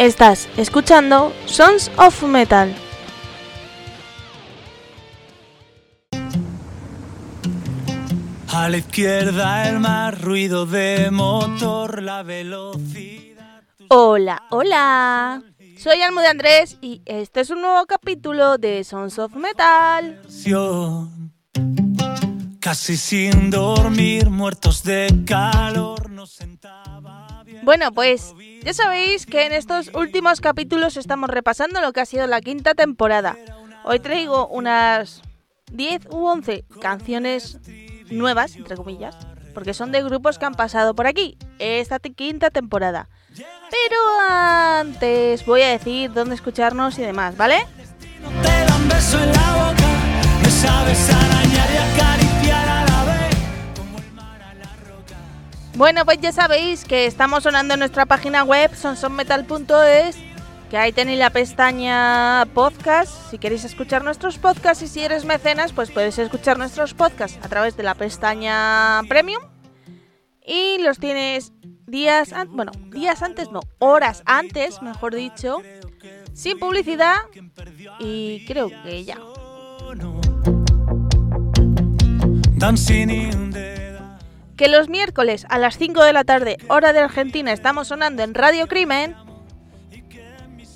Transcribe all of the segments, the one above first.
Estás escuchando Sons of Metal. A la izquierda el más ruido de motor, la velocidad. Hola, hola. Soy Almo de Andrés y este es un nuevo capítulo de Sons of Metal. Casi sin dormir, muertos de calor, nos sentaba. Bueno, pues ya sabéis que en estos últimos capítulos estamos repasando lo que ha sido la quinta temporada. Hoy traigo unas 10 u 11 canciones nuevas, entre comillas, porque son de grupos que han pasado por aquí, esta quinta temporada. Pero antes voy a decir dónde escucharnos y demás, ¿vale? No te dan beso en la boca, me sabes arañar y Bueno, pues ya sabéis que estamos sonando en nuestra página web sonsonmetal.es, que ahí tenéis la pestaña podcast, si queréis escuchar nuestros podcasts y si eres mecenas, pues puedes escuchar nuestros podcasts a través de la pestaña premium y los tienes días, bueno, días antes, no, horas antes, mejor dicho, sin publicidad y creo que ya. Que los miércoles a las 5 de la tarde, hora de Argentina, estamos sonando en Radio Crimen.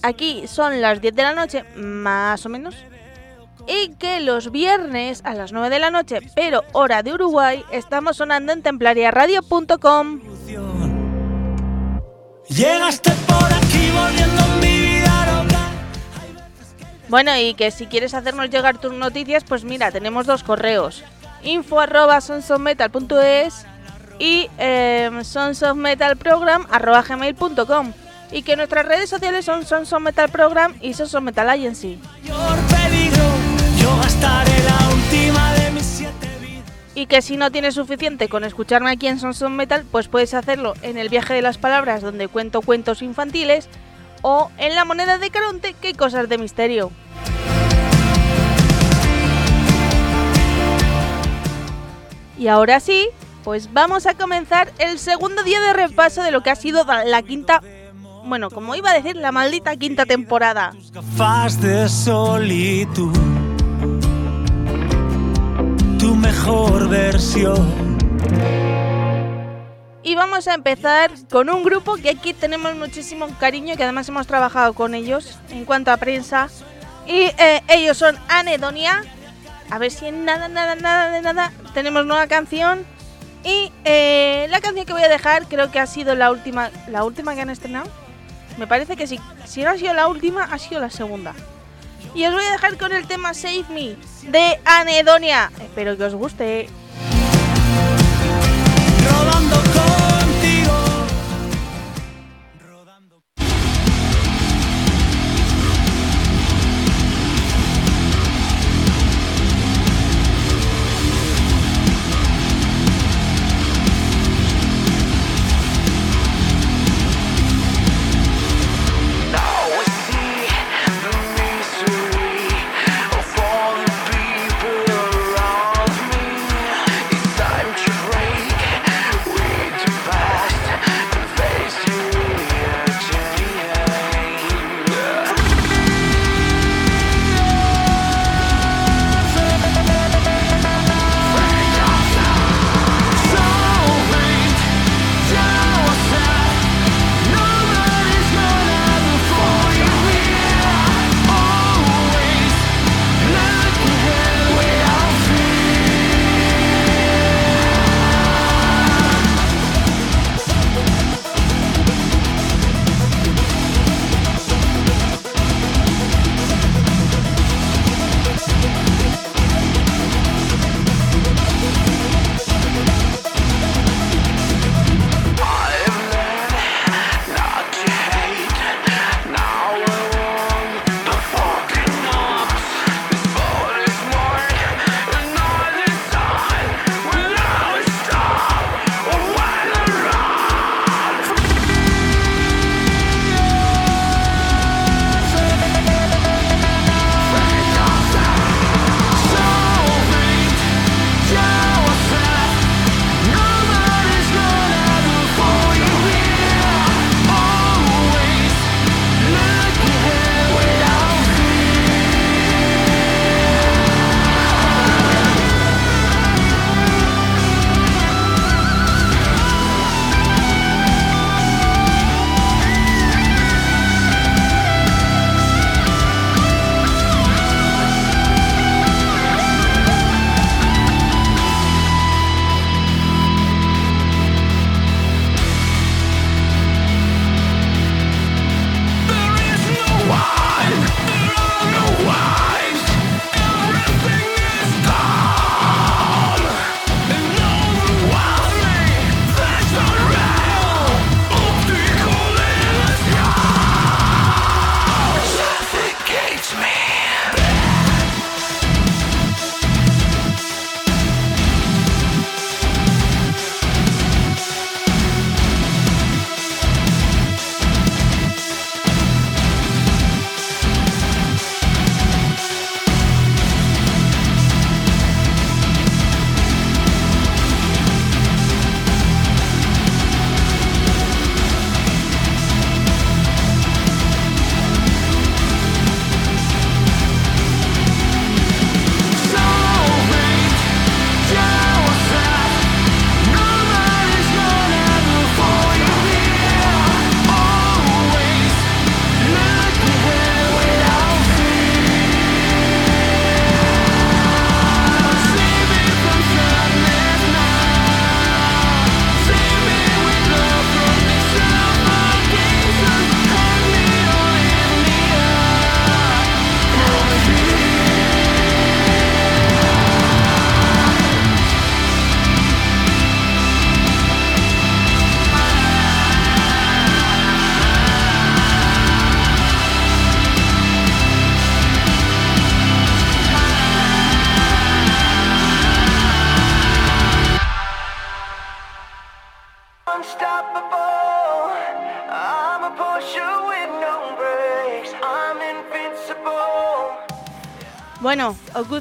Aquí son las 10 de la noche, más o menos. Y que los viernes a las 9 de la noche, pero hora de Uruguay, estamos sonando en templariaradio.com. Llegaste por aquí volviendo mi vida loca. Bueno, y que si quieres hacernos llegar tus noticias, pues mira, tenemos dos correos. Info arroba y eh, arroba gmail.com. Y que nuestras redes sociales son Sons of Metal Program y Sons of Metal Agency. Y que si no tienes suficiente con escucharme aquí en Sons of Metal, pues puedes hacerlo en el viaje de las palabras donde cuento cuentos infantiles o en la moneda de Caronte que hay cosas de misterio. Y ahora sí, pues vamos a comenzar el segundo día de repaso de lo que ha sido la quinta, bueno, como iba a decir, la maldita quinta temporada. De solitud. Tu mejor versión. Y vamos a empezar con un grupo que aquí tenemos muchísimo cariño, que además hemos trabajado con ellos en cuanto a prensa. Y eh, ellos son Anedonia. A ver si en nada, nada, nada de nada tenemos nueva canción. Y eh, la canción que voy a dejar creo que ha sido la última, la última que han estrenado. Me parece que sí. Si no ha sido la última, ha sido la segunda. Y os voy a dejar con el tema Save Me de Anedonia. Espero que os guste.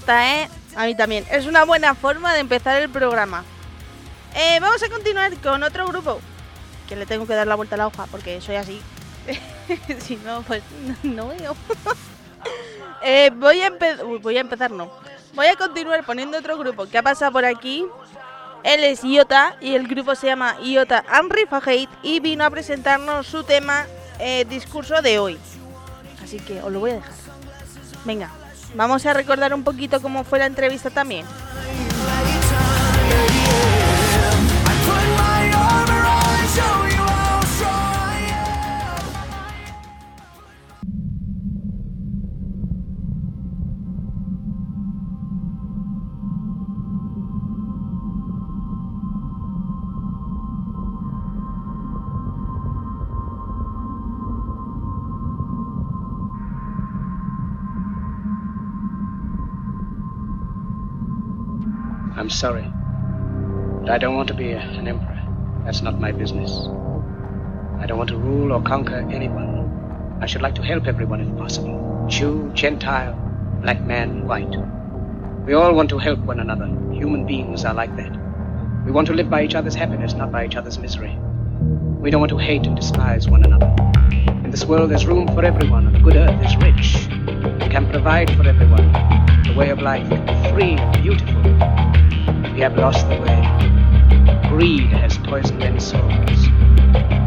¿Eh? A mí también. Es una buena forma de empezar el programa. Eh, vamos a continuar con otro grupo. Que le tengo que dar la vuelta a la hoja porque soy así. si no, pues no veo. Eh, voy, a empezar, no. Voy a continuar poniendo otro grupo que ha pasado por aquí. Él es Iota y el grupo se llama Iota and Hate y vino a presentarnos su tema discurso de hoy. Así que os lo voy a dejar. Venga, vamos a recordar un poquito cómo fue la entrevista también. Sorry. But I don't want to be a- an emperor. That's not my business. I don't want to rule or conquer anyone. I should like to help everyone if possible Jew, Gentile, black man, white. We all want to help one another. Human beings are like that. We want to live by each other's happiness, not by each other's misery. We don't want to hate and despise one another. This world, there's room for everyone, and the good earth is rich. It can provide for everyone. The way of life can be free and beautiful. We have lost the way. Greed has poisoned men's souls.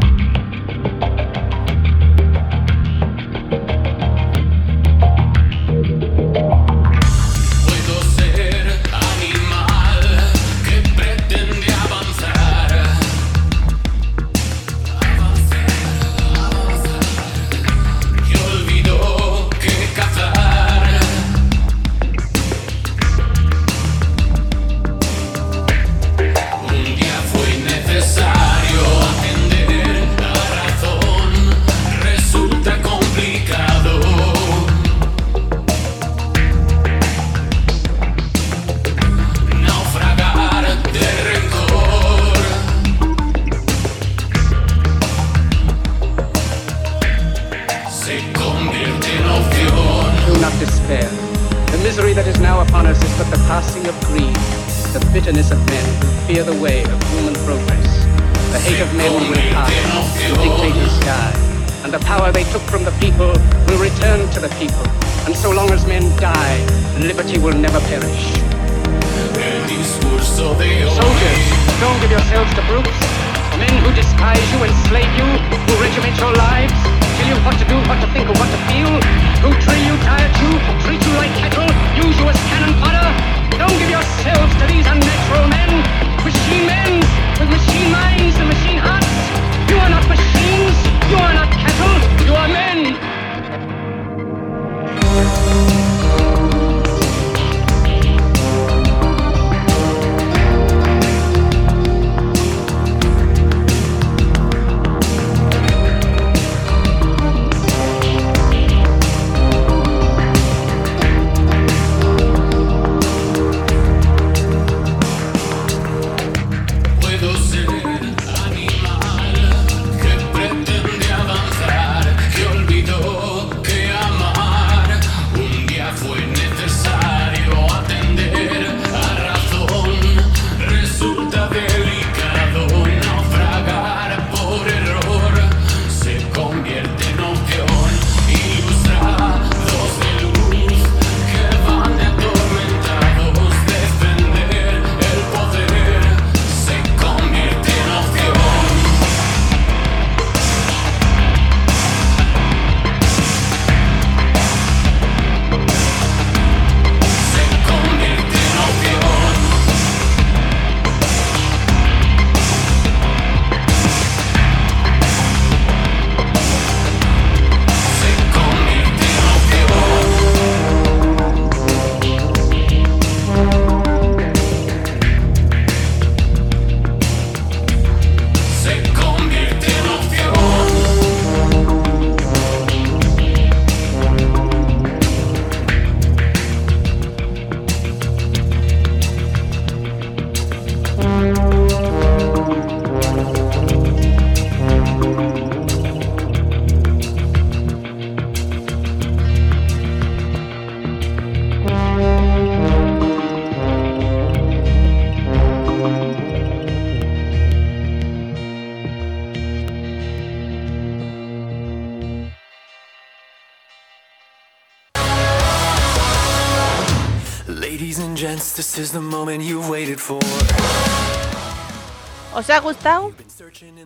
Gustado?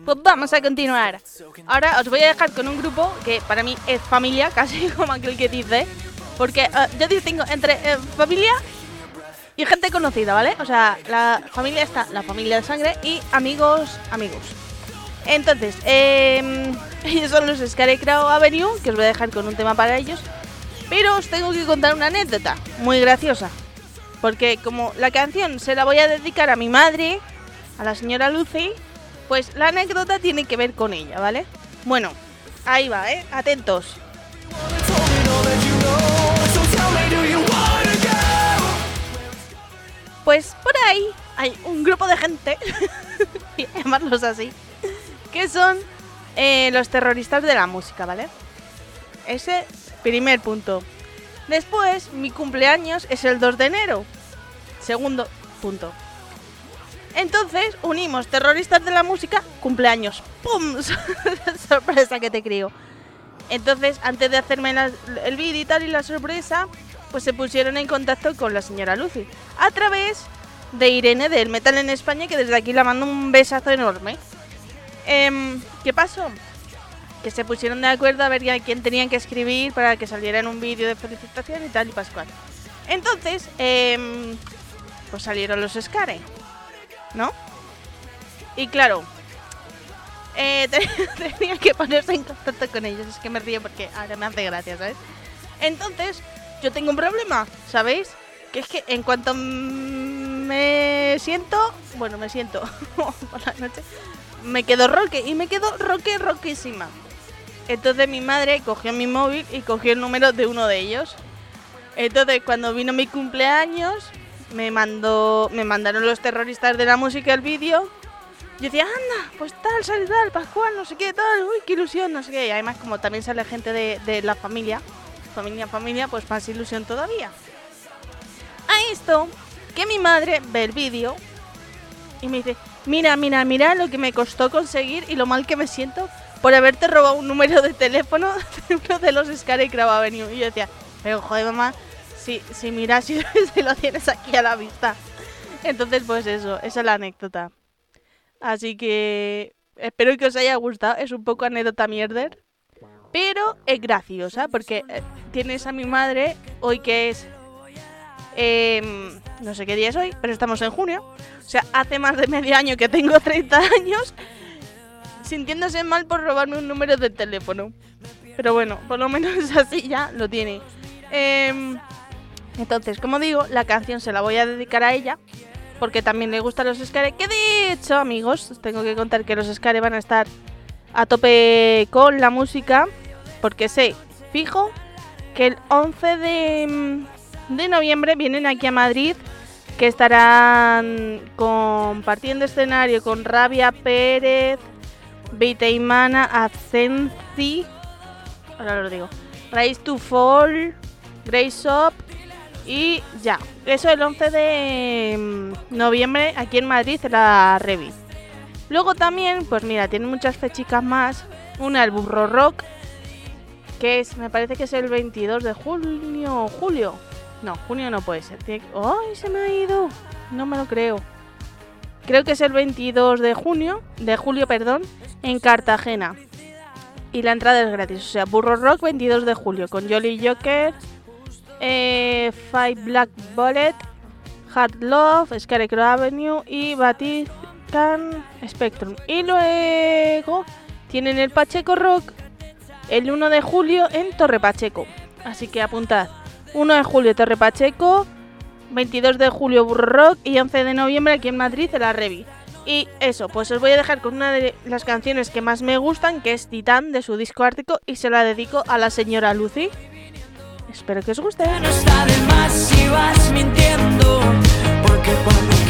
Pues vamos a continuar. Ahora os voy a dejar con un grupo que para mí es familia, casi como aquel que dice. Porque eh, yo distingo entre eh, familia y gente conocida, ¿vale? O sea, la familia está, la familia de sangre y amigos, amigos. Entonces, eh, ellos son los Scarecrow Avenue, que os voy a dejar con un tema para ellos. Pero os tengo que contar una anécdota muy graciosa. Porque como la canción se la voy a dedicar a mi madre, a la señora Lucy, pues la anécdota tiene que ver con ella, ¿vale? Bueno, ahí va, ¿eh? Atentos. Pues por ahí hay un grupo de gente, llamarlos así, que son eh, los terroristas de la música, ¿vale? Ese primer punto. Después, mi cumpleaños es el 2 de enero. Segundo punto. Entonces, unimos terroristas de la música, cumpleaños. ¡Pum! sorpresa que te crío. Entonces, antes de hacerme el vídeo y tal y la sorpresa, pues se pusieron en contacto con la señora Lucy. A través de Irene del Metal en España, que desde aquí la mando un besazo enorme. Em, ¿Qué pasó? Que se pusieron de acuerdo a ver a quién tenían que escribir para que saliera en un vídeo de felicitación y tal y pascual. Entonces, em, pues salieron los Scare, ¿no? Y claro, eh, te- tenía que ponerse en contacto con ellos. Es que me río porque ahora me hace gracia, ¿sabes? Entonces, yo tengo un problema, ¿sabéis? Que es que en cuanto me siento, bueno, me siento por la noche, me quedo roque y me quedo roque roquísima. Entonces mi madre cogió mi móvil y cogió el número de uno de ellos. Entonces cuando vino mi cumpleaños, me mandó, me mandaron los terroristas de la música el vídeo. Yo decía, anda, pues tal, sale tal, Pascual, no sé qué, tal, uy, qué ilusión, no sé qué. Y además como también sale gente de, de la familia, familia, familia, pues más ilusión todavía. A esto, que mi madre ve el vídeo y me dice, mira, mira, mira lo que me costó conseguir y lo mal que me siento por haberte robado un número de teléfono de de los Scarecrow Avenue. Y yo decía, pero joder, mamá, si, si miras si, lo tienes aquí a la vista. Entonces, pues eso, esa es la anécdota. Así que espero que os haya gustado. Es un poco anécdota mierder. Pero es graciosa porque eh, tienes a mi madre hoy que es... em, no sé qué día es hoy, pero estamos en junio. O sea, hace más de medio año que tengo 30 años sintiéndose mal por robarme un número de teléfono. Pero bueno, por lo menos así ya lo tiene. Em, entonces, como digo, la canción se la voy a dedicar a ella. Porque también le gustan los Scare. Que de hecho, amigos, os tengo que contar que los Scare van a estar a tope con la música. Porque sé, fijo, que el 11 de, mm, de noviembre vienen aquí a Madrid. Que estarán compartiendo escenario con Rabia Pérez, Viteimana, Ascensi. Ahora lo digo. Rise to Fall, Grace Up y ya. Eso el 11 de mm, noviembre aquí en Madrid la Revi. Luego también, pues mira, tienen muchas fechicas más. Una, el Burro Rock, que es, me parece que es el 22 de junio julio. No, junio no puede ser. ¡Ay, se me ha ido! No me lo creo. Creo que es el 22 de junio, de julio, perdón, en Cartagena. Y la entrada es gratis. O sea, Burro Rock 22 de julio con Jolly Joker, eh, Five Black Bullet, Hard Love, Scarecrow Avenue y Vatican Spectrum. Y luego tienen el Pacheco Rock el 1 de julio en Torre Pacheco. Así que apuntad. 1 de julio Torre Pacheco, 22 de julio Burro Rock y 11 de noviembre aquí en Madrid en la Revi. Y eso, pues os voy a dejar con una de las canciones que más me gustan, que es Titán de su disco Ártico y se la dedico a la señora Lucy. Espero que os guste. No está de más si vas mintiendo, porque cuando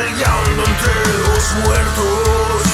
cabalgando entre los muertos.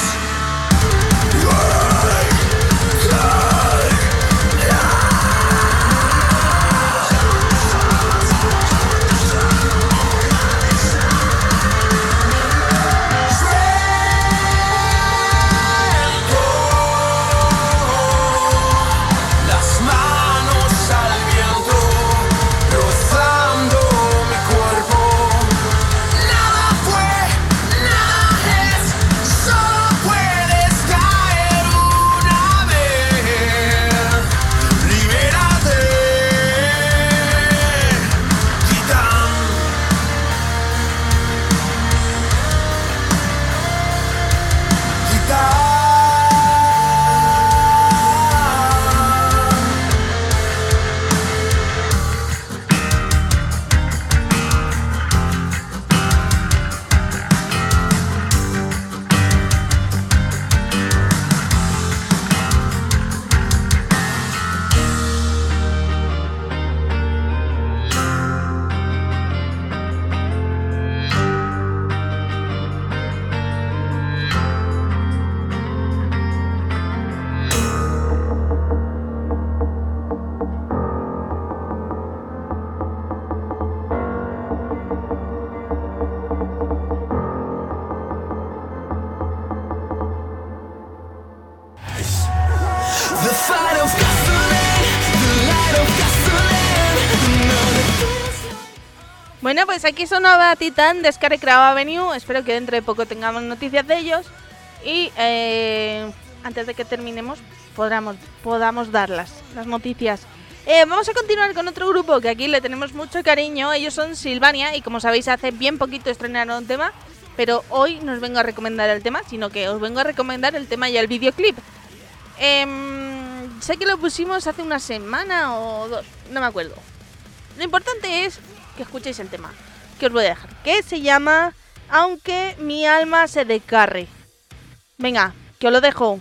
Pues aquí sonaba Titan de Scarecrow Avenue. Espero que dentro de poco tengamos noticias de ellos. Y eh, antes de que terminemos, podamos, podamos darlas, las noticias. Eh, vamos a continuar con otro grupo que aquí le tenemos mucho cariño. Ellos son Silvania y como sabéis hace bien poquito estrenaron un tema. Pero hoy no os vengo a recomendar el tema, sino que os vengo a recomendar el tema y el videoclip. Em, sé que lo pusimos hace una semana o dos, no me acuerdo. Lo importante es que escuchéis el tema, que os voy a dejar, que se llama Aunque mi alma se descarre. Venga, que os lo dejo.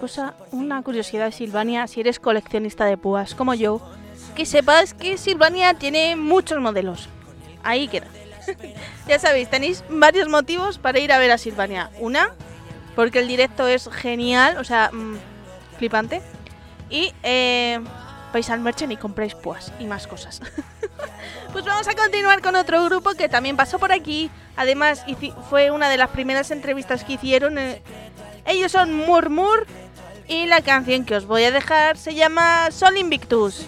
Cosa, una curiosidad de Silvania, si eres coleccionista de púas como yo, que sepas que Silvania tiene muchos modelos. Ahí queda. ya sabéis, tenéis varios motivos para ir a ver a Silvania. Una, porque el directo es genial, o sea, mm, flipante. Y eh, vais al merchant y compráis púas y más cosas. pues vamos a continuar con otro grupo que también pasó por aquí. Además, fue una de las primeras entrevistas que hicieron. eh, ellos son Murmur y la canción que os voy a dejar se llama Sol Invictus.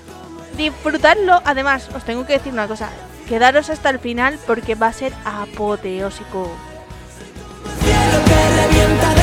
Disfrutadlo. Además, os tengo que decir una cosa. Quedaros hasta el final porque va a ser apoteósico. Que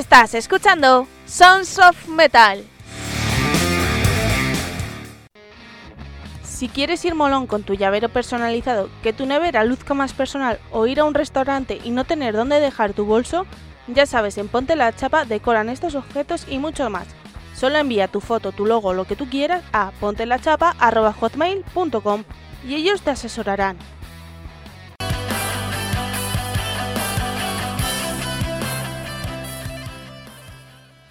Estás escuchando Sons of Metal. Si quieres ir molón con tu llavero personalizado, que tu nevera luzca más personal o ir a un restaurante y no tener dónde dejar tu bolso, ya sabes, en Ponte la Chapa decoran estos objetos y mucho más. Solo envía tu foto, tu logo, lo que tú quieras a pontelachapa.hotmail.com y ellos te asesorarán.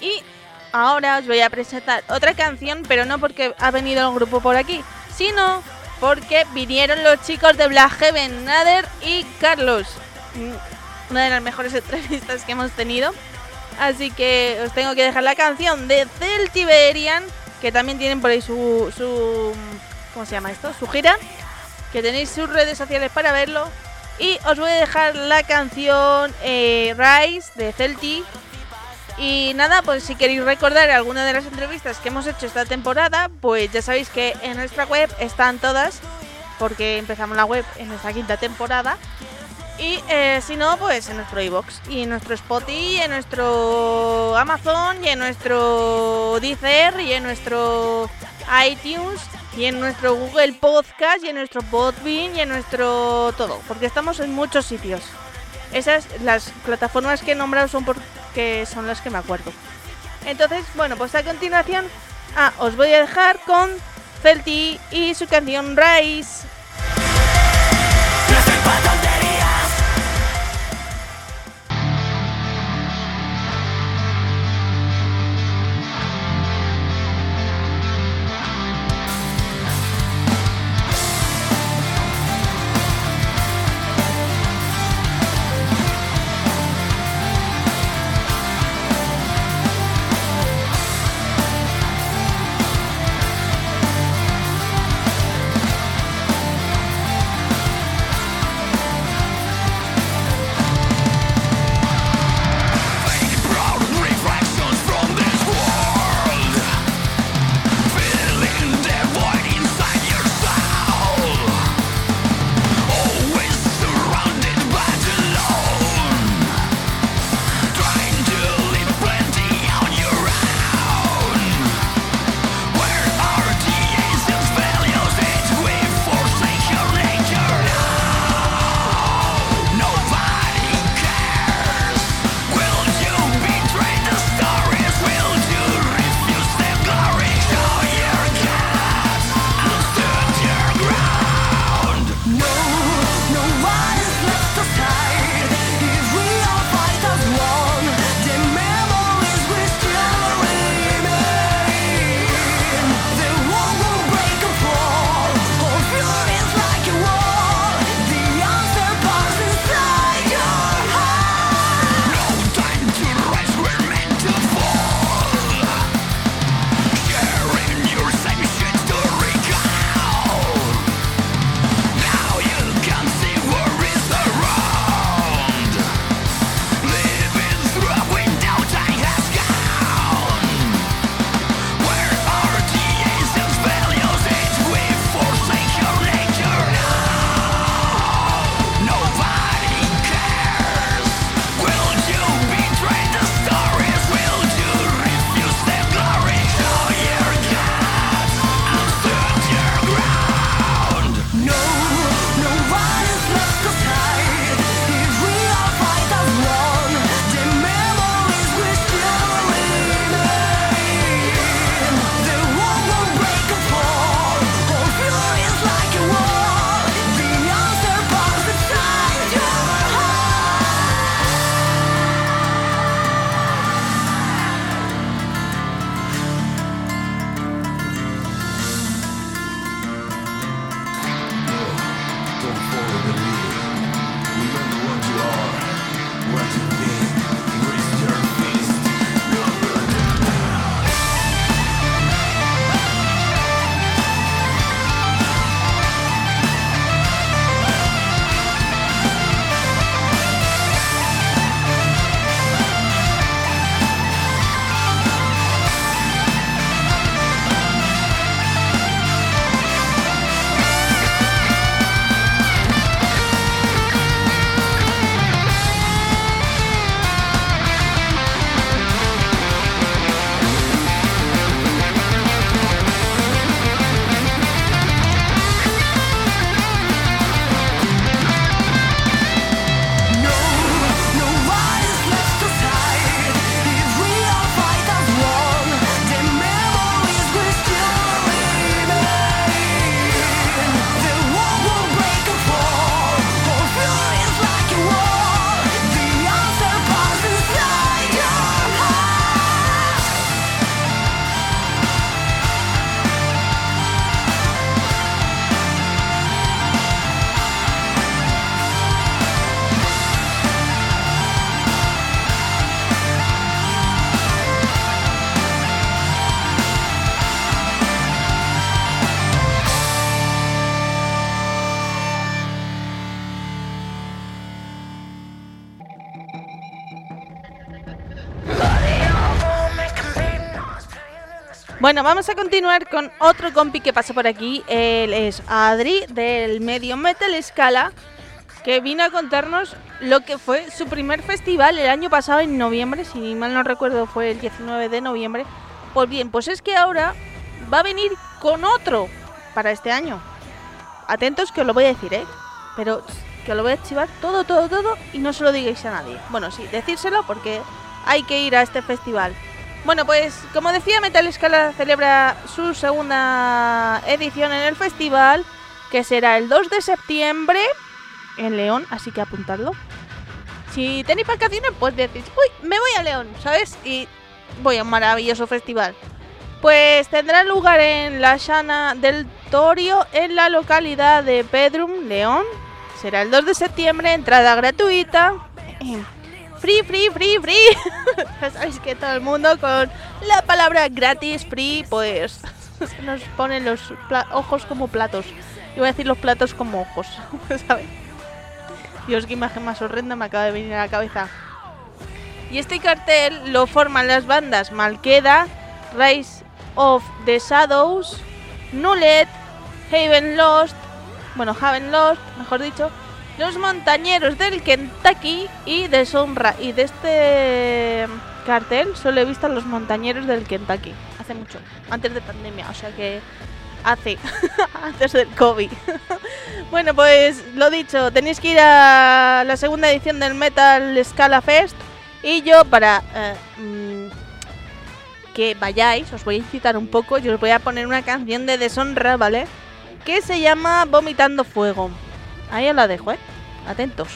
y ahora os voy a presentar otra canción, pero no porque ha venido el grupo por aquí, sino porque vinieron los chicos de Black Nader y Carlos. Mm, Una de las mejores entrevistas que hemos tenido. Así que os tengo que dejar la canción de Celtiberian, que también tienen por ahí su, su ¿cómo se llama esto? Su gira, que tenéis sus redes sociales para verlo. Y os voy a dejar la canción eh, Rise de Celti. Y nada, pues si queréis recordar alguna de las entrevistas que hemos hecho esta temporada, pues ya sabéis que en nuestra web están todas, porque empezamos la web en esta quinta temporada. Y eh, si no, pues en nuestro iBox y en nuestro Spotify, en nuestro Amazon, y en nuestro Deezer, y en nuestro iTunes, y en nuestro Google Podcast, y en nuestro Podbean, y en nuestro todo, porque estamos en muchos sitios. Esas, las plataformas que he nombrado son porque son las que me acuerdo. Entonces, bueno, pues a continuación, ah, os voy a dejar con Celti y su canción. Rise Bueno, vamos a continuar con otro compi que pasa por aquí. Él es Adri del medio Metal Scala, que vino a contarnos lo que fue su primer festival el año pasado en noviembre, si mal no recuerdo fue el 19 de noviembre. Pues bien, pues es que ahora va a venir con otro para este año. Atentos que os lo voy a decir, ¿eh? Pero que os lo voy a chivar todo, todo, todo y no se lo digáis a nadie. Bueno, sí, decírselo porque hay que ir a este festival. Bueno, pues como decía, Metal Scala celebra su segunda edición en el festival, que será el 2 de septiembre en León, así que apuntadlo. Si tenéis vacaciones, pues decís, uy, me voy a León, ¿sabes? Y voy a un maravilloso festival. Pues tendrá lugar en la Llana del Torio, en la localidad de Pedrum, León. Será el 2 de septiembre, entrada gratuita. Free, free, free, free. Ya sabéis que todo el mundo con la palabra gratis, free, pues nos ponen los ojos como platos. Iba a decir los platos como ojos, ¿sabes? Dios, qué imagen más horrenda me acaba de venir a la cabeza. Y este cartel lo forman las bandas Malqueda, Rise of the Shadows, Nullet, Haven Lost, bueno, Haven Lost, mejor dicho, los montañeros del Kentucky y de Sonra. Y de este cartel solo he visto a los montañeros del Kentucky. Hace mucho, antes de pandemia, o sea que hace, antes del COVID. bueno, pues lo dicho, tenéis que ir a la segunda edición del Metal Scala Fest. Y yo, para eh, mm, que vayáis, os voy a incitar un poco. Yo os voy a poner una canción de deshonra, ¿vale? Que se llama Vomitando Fuego. Ahí la dejo, ¿eh? Atentos.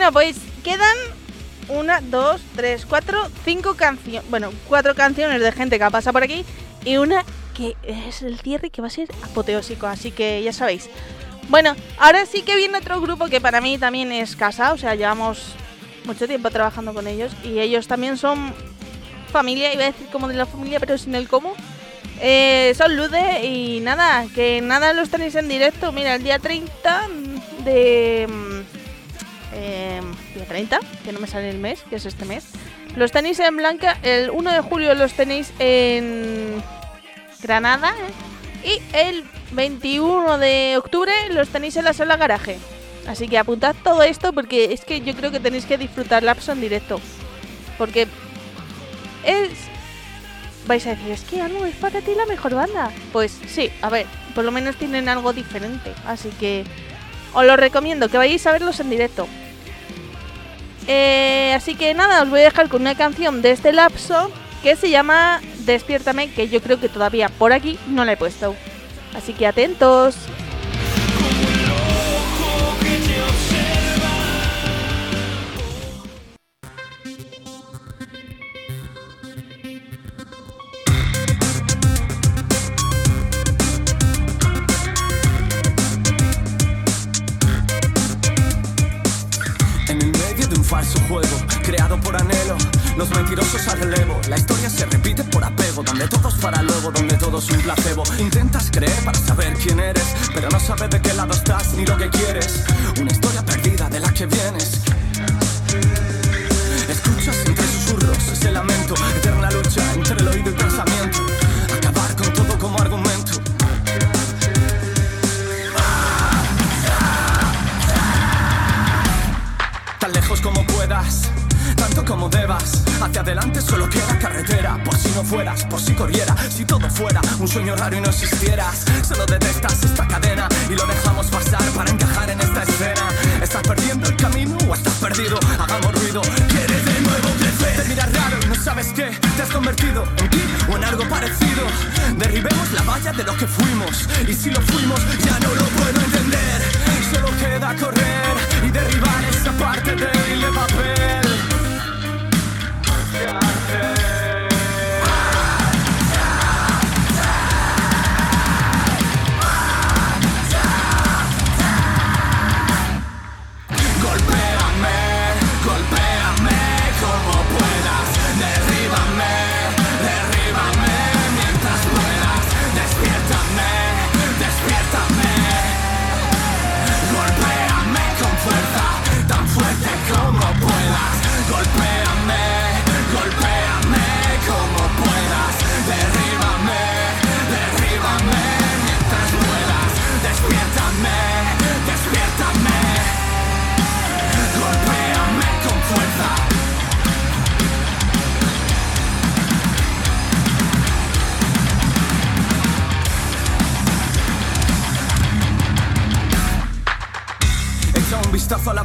Bueno, pues quedan una, dos, tres, cuatro, cinco canciones. Bueno, cuatro canciones de gente que ha pasado por aquí y una que es el cierre que va a ser apoteósico, así que ya sabéis. Bueno, ahora sí que viene otro grupo que para mí también es casa, o sea, llevamos mucho tiempo trabajando con ellos y ellos también son familia, iba a decir como de la familia, pero sin el cómo. Eh, son Lude y nada, que nada los tenéis en directo. Mira, el día 30 de. Eh, día 30, que no me sale el mes, que es este mes. Los tenéis en Blanca, el 1 de julio los tenéis en Granada ¿eh? y el 21 de octubre los tenéis en la sala garaje. Así que apuntad todo esto porque es que yo creo que tenéis que disfrutar Lapso en directo. Porque es... Vais a decir, es que Anu es para ti la mejor banda. Pues sí, a ver, por lo menos tienen algo diferente. Así que os lo recomiendo, que vayáis a verlos en directo. Eh, así que nada, os voy a dejar con una canción de este lapso que se llama Despiértame, que yo creo que todavía por aquí no la he puesto. Así que atentos. Los mentirosos al relevo. La historia se repite por apego, donde todo es para luego, donde todo es un placebo. Intentas creer para saber quién eres, pero no sabes de qué lado estás ni lo que quieres. Una historia perdida de la que vienes. Escuchas entre susurros ese lamento, eterna lucha entre el oído y pensamiento. Como debas. Hacia adelante solo queda carretera. Por si no fueras, por si corriera, si todo fuera un sueño raro y no existieras. Solo detectas esta cadena y lo dejamos pasar para encajar en esta escena. ¿Estás perdiendo el camino o estás perdido? Hagamos ruido, quieres de nuevo crecer. Te miras raro y no sabes qué. Te has convertido en ti o en algo parecido. Derribemos la valla de lo que fuimos. Y si lo fuimos, ya no lo puedo entender. Solo queda correr y derribar esa parte de papel.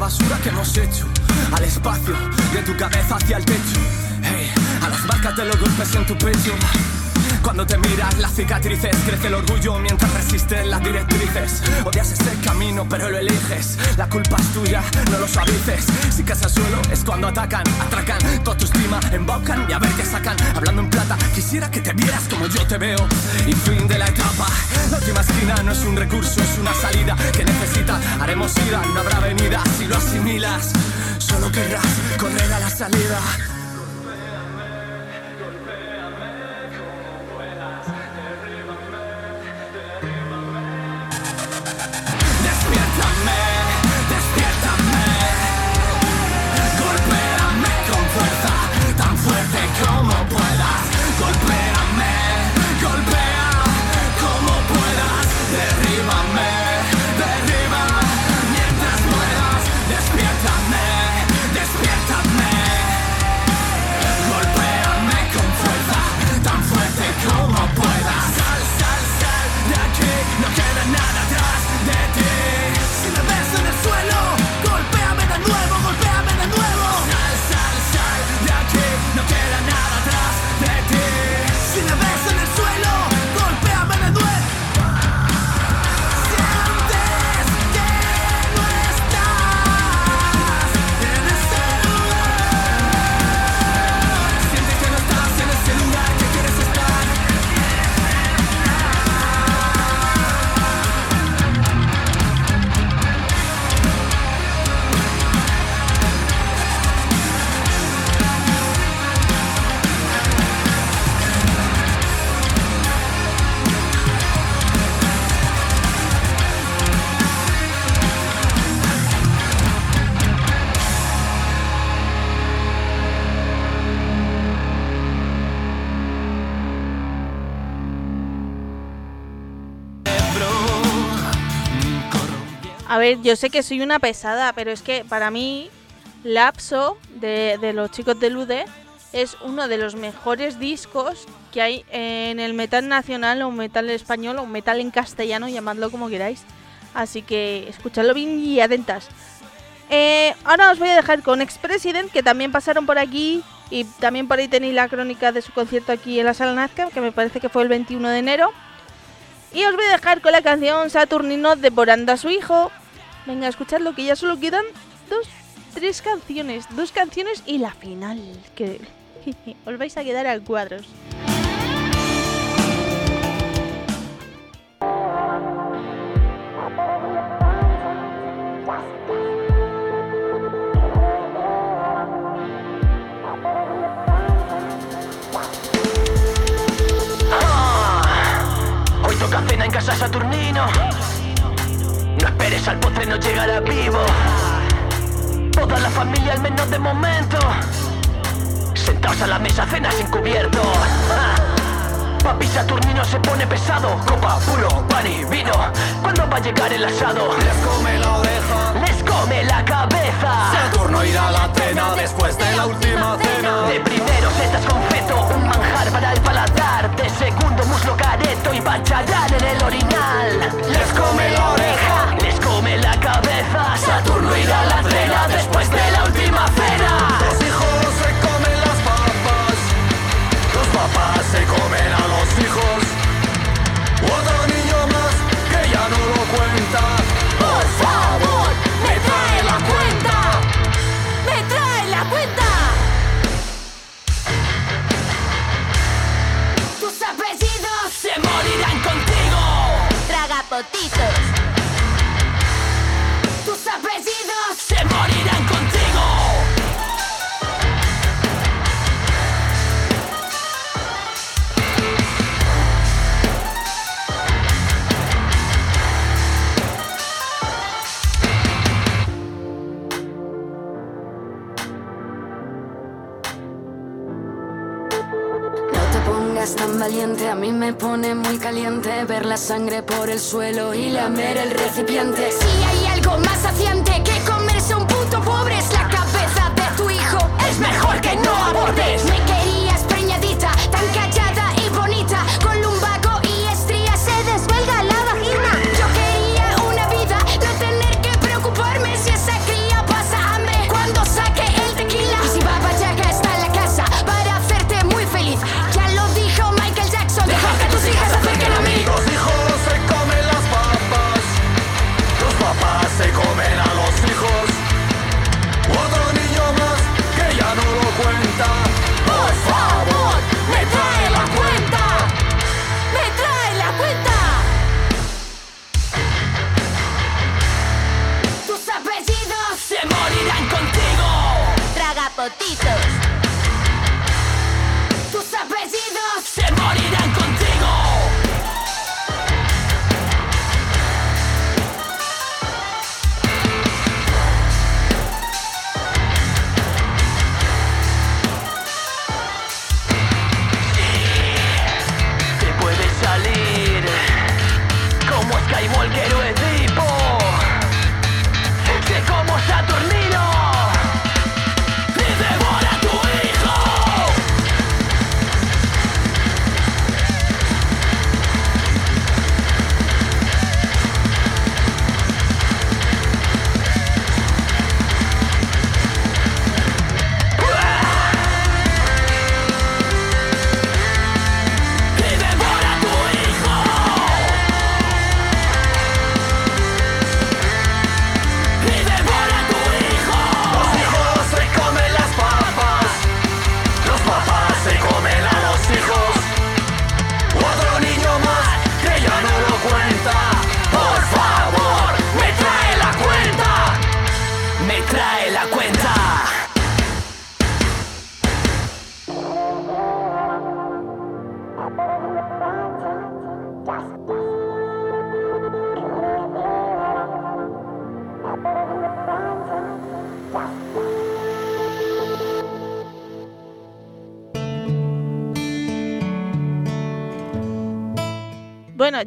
Basura que hemos hecho, al espacio, de tu cabeza hacia el techo. Hey, a las marcas de los golpes en tu pecho. Cuando te miras las cicatrices, crece el orgullo mientras resisten las directrices. Odias ese camino, pero lo eliges. La culpa es tuya, no lo suavices. Si caes al suelo es cuando atacan, atracan toda tu estima, embaucan y a ver qué sacan. Hablando en plata, quisiera que te vieras como yo te veo. Y fin de la etapa. La última esquina no es un recurso, es una salida que necesita. Haremos ida, no habrá venida si lo asimilas. Solo querrás correr a la salida. Yo sé que soy una pesada, pero es que para mí Lapso de, de los chicos de Lude es uno de los mejores discos que hay en el metal nacional o metal español o metal en castellano, llamadlo como queráis. Así que escuchadlo bien y atentas. Eh, ahora os voy a dejar con Ex-President, que también pasaron por aquí. Y también por ahí tenéis la crónica de su concierto aquí en la sala Nazca, que me parece que fue el 21 de enero. Y os voy a dejar con la canción Saturnino devorando a su hijo. Venga, escuchadlo, que ya solo quedan dos, tres canciones. Dos canciones y la final. Que os vais a quedar a cuadros. Hoy toca cena en casa Saturnino. Esperes al postre, no llegará vivo. Toda la familia, al menos de momento. Sentados a la mesa, cena sin cubierto. Papi Saturnino se pone pesado. Copa, puro, pan y vino. ¿Cuándo va a llegar el asado? Les come la oreja. Les come la cabeza. Saturno irá a la cena después de la última cena. De primero setas con feto, un manjar para el paladar. De segundo muslo careto y bacharán en el orinal. Les come la oreja, les come la cabeza. Saturno irá a la cena después de la última cena. Los hijos se comen las papas. Los papás se comen a hijos. Otro niño más que ya no lo cuenta. Por favor, me trae la cuenta. ¡Me trae la cuenta! Tus apellidos Se morirán contigo. Tragapotitos Tus tan valiente, a mí me pone muy caliente ver la sangre por el suelo y lamer el recipiente. Si hay algo más saciante que comerse un puto pobre es la cabeza de tu hijo. Es mejor que no abortes.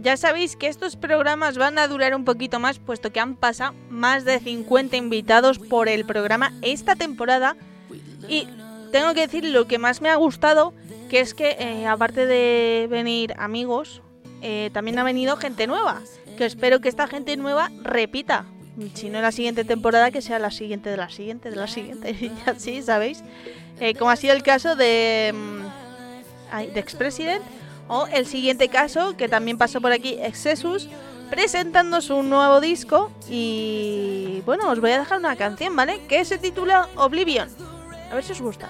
Ya sabéis que estos programas van a durar un poquito más, puesto que han pasado más de 50 invitados por el programa esta temporada. Y tengo que decir lo que más me ha gustado, que es que eh, aparte de venir amigos, eh, también ha venido gente nueva. Que espero que esta gente nueva repita. Si no la siguiente temporada, que sea la siguiente de la siguiente de la siguiente. Y así, ¿sabéis? Eh, como ha sido el caso de, mm, de Expresident. O el siguiente caso, que también pasó por aquí, Excesus, presentando su nuevo disco. Y bueno, os voy a dejar una canción, ¿vale? Que se titula Oblivion. A ver si os gusta.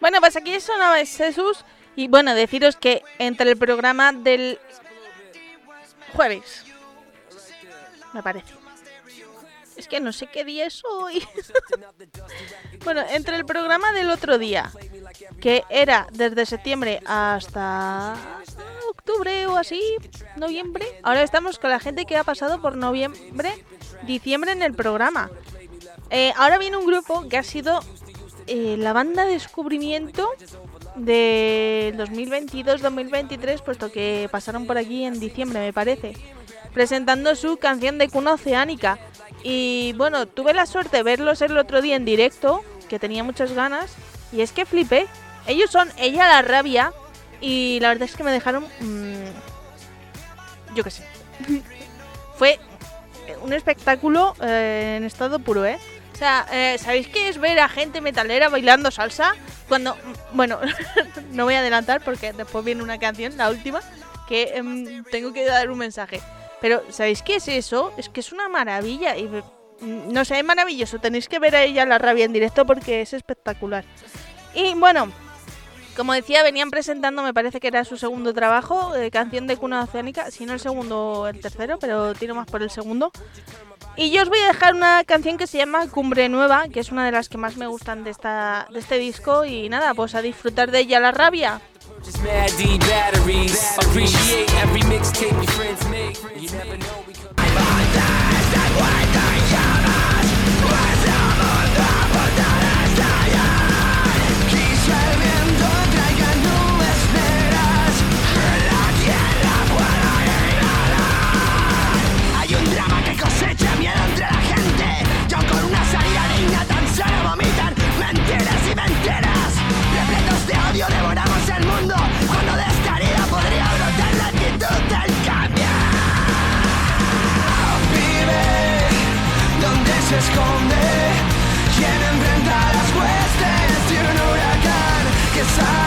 Bueno, pues aquí sonaba Jesús. Y bueno, deciros que entre el programa del jueves, me parece. Es que no sé qué día es hoy. bueno, entre el programa del otro día, que era desde septiembre hasta octubre o así, noviembre. Ahora estamos con la gente que ha pasado por noviembre, diciembre en el programa. Eh, ahora viene un grupo que ha sido eh, la banda de descubrimiento de 2022-2023, puesto que pasaron por aquí en diciembre, me parece, presentando su canción de cuna oceánica. Y bueno, tuve la suerte de verlos el otro día en directo, que tenía muchas ganas, y es que flipé. Ellos son Ella la Rabia, y la verdad es que me dejaron. mm, yo qué sé. Fue un espectáculo eh, en estado puro, ¿eh? O sea, eh, ¿sabéis qué es ver a gente metalera bailando salsa? Cuando, mm, bueno, no voy a adelantar porque después viene una canción, la última, que em, tengo que dar un mensaje. Pero, ¿sabéis qué es eso? Es que es una maravilla. Y, mm, no sé, es maravilloso. Tenéis que ver a ella la rabia en directo porque es espectacular. Y bueno, como decía, venían presentando, me parece que era su segundo trabajo, eh, canción de cuna oceánica, si no el segundo, el tercero, pero tiro más por el segundo. Y yo os voy a dejar una canción que se llama Cumbre Nueva, que es una de las que más me gustan de, esta, de este disco. Y nada, pues a disfrutar de ella la rabia. Se esconde. Quien enfrenta las huestes de un huracán que saldrá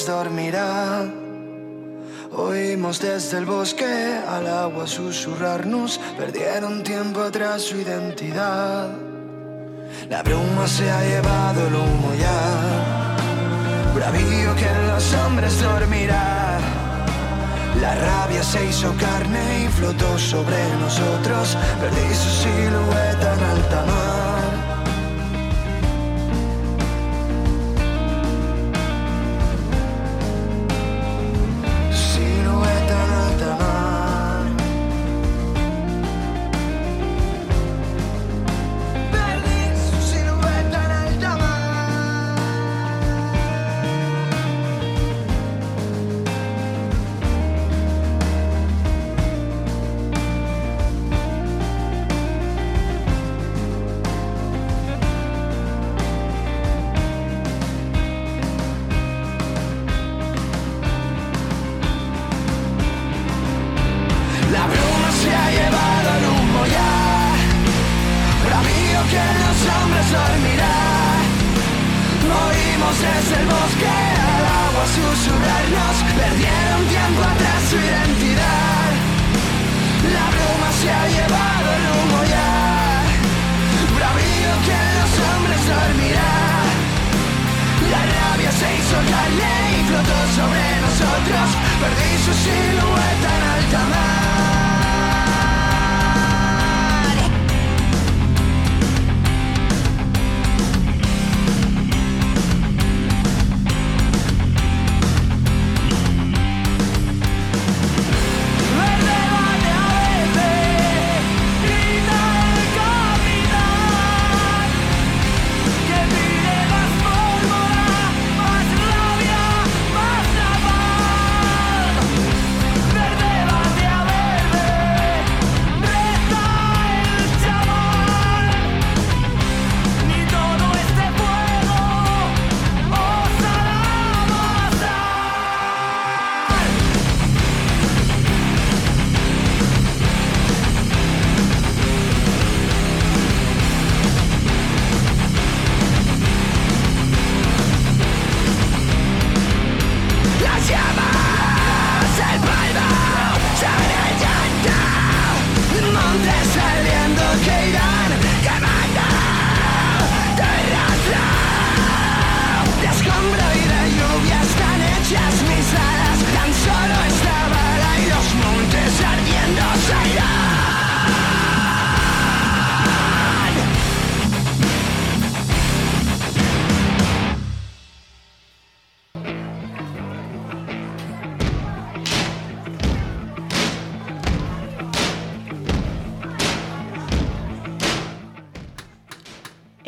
dormirán. Oímos desde el bosque al agua susurrarnos. Perdieron tiempo atrás su identidad. La bruma se ha llevado el humo ya. Bravío que los hombres dormirán. La rabia se hizo carne y flotó sobre nosotros. Perdí su silueta en alta mar.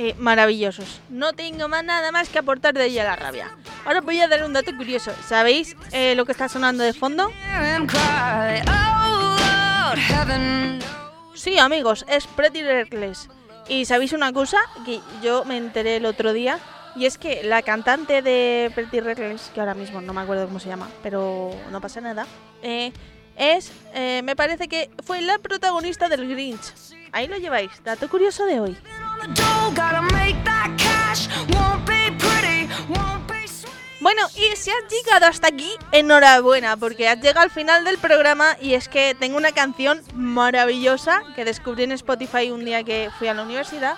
Eh, maravillosos. No tengo más nada más que aportar de ella la rabia. Ahora voy a dar un dato curioso. ¿Sabéis eh, lo que está sonando de fondo? Sí, amigos, es Pretty Reckless. Y sabéis una cosa que yo me enteré el otro día. Y es que la cantante de Pretty Reckless, que ahora mismo no me acuerdo cómo se llama, pero no pasa nada, eh, es, me parece que fue la protagonista del Grinch. Ahí lo lleváis, dato curioso de hoy. Bueno, y si has llegado hasta aquí, enhorabuena, porque has llegado al final del programa y es que tengo una canción maravillosa que descubrí en Spotify un día que fui a la universidad.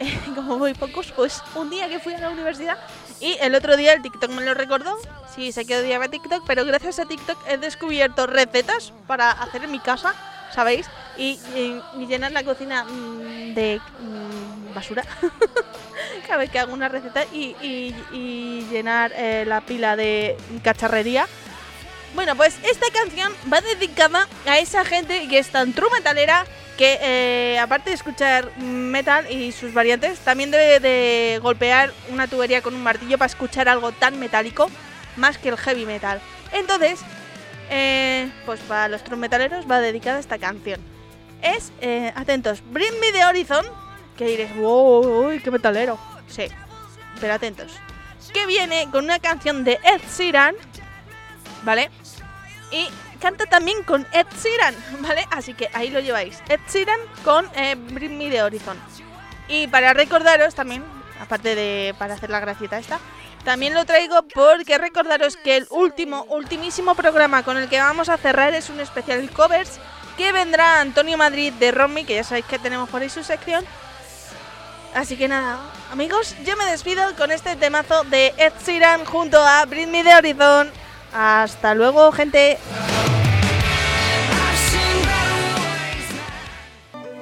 Como muy pocos, pues un día que fui a la universidad y el otro día el TikTok me lo recordó. Sí, sé que odiaba TikTok, pero gracias a TikTok he descubierto recetas para hacer en mi casa, ¿sabéis? Y, y- llenar la cocina mm, de mm, basura. Cada vez que hago una receta y, y- y llenar eh, la pila de cacharrería. Bueno, pues esta canción va dedicada a esa gente que es tan true metalera que eh, aparte de escuchar metal y sus variantes, también debe de golpear una tubería con un martillo para escuchar algo tan metálico más que el heavy metal. Entonces, eh, pues para los true metaleros va dedicada esta canción. Es, eh, atentos, Bring Me the Horizon, que diréis, wow, uy, qué metalero. Sí, pero atentos. Que viene con una canción de Ed Sheeran, ¿vale? Y canta también con Ed Sheeran, ¿vale? Así que ahí lo lleváis. Ed Sheeran con eh, Bring Me the Horizon. Y para recordaros también, aparte de para hacer la gracieta esta, también lo traigo porque recordaros que el último, ultimísimo programa con el que vamos a cerrar es un especial covers que vendrá Antonio Madrid de Romy, que ya sabéis que tenemos por ahí su sección. Así que nada, amigos, yo me despido con este temazo de Ed Sheeran junto a Bring Me the Horizon. Hasta luego, gente.